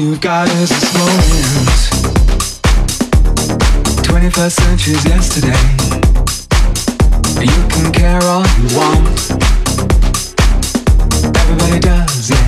you've got is this moment. 21st century's yesterday. You can care all you want. Everybody does, yeah.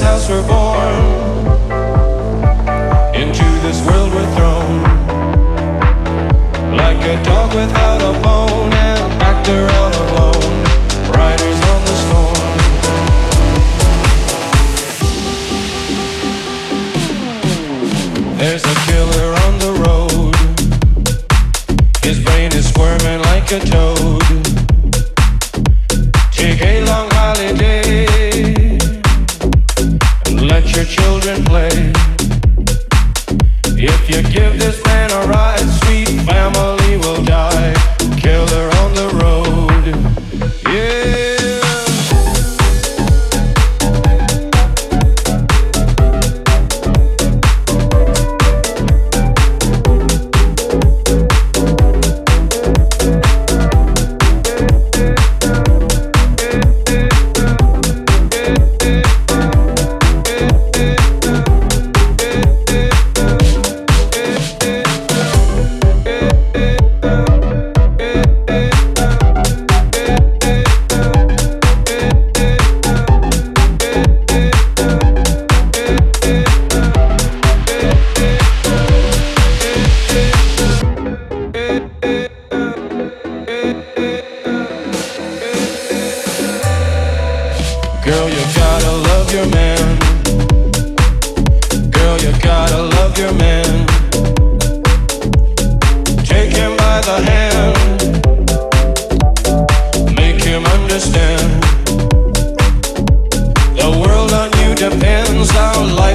this house born. Into this world we're thrown. Like a dog without a bone and backed around alone. Riders on the storm. There's a killer on the road. His brain is squirming like a toad. Take a long holiday your children play. If you give this man a ride, sweet family will die. depends how life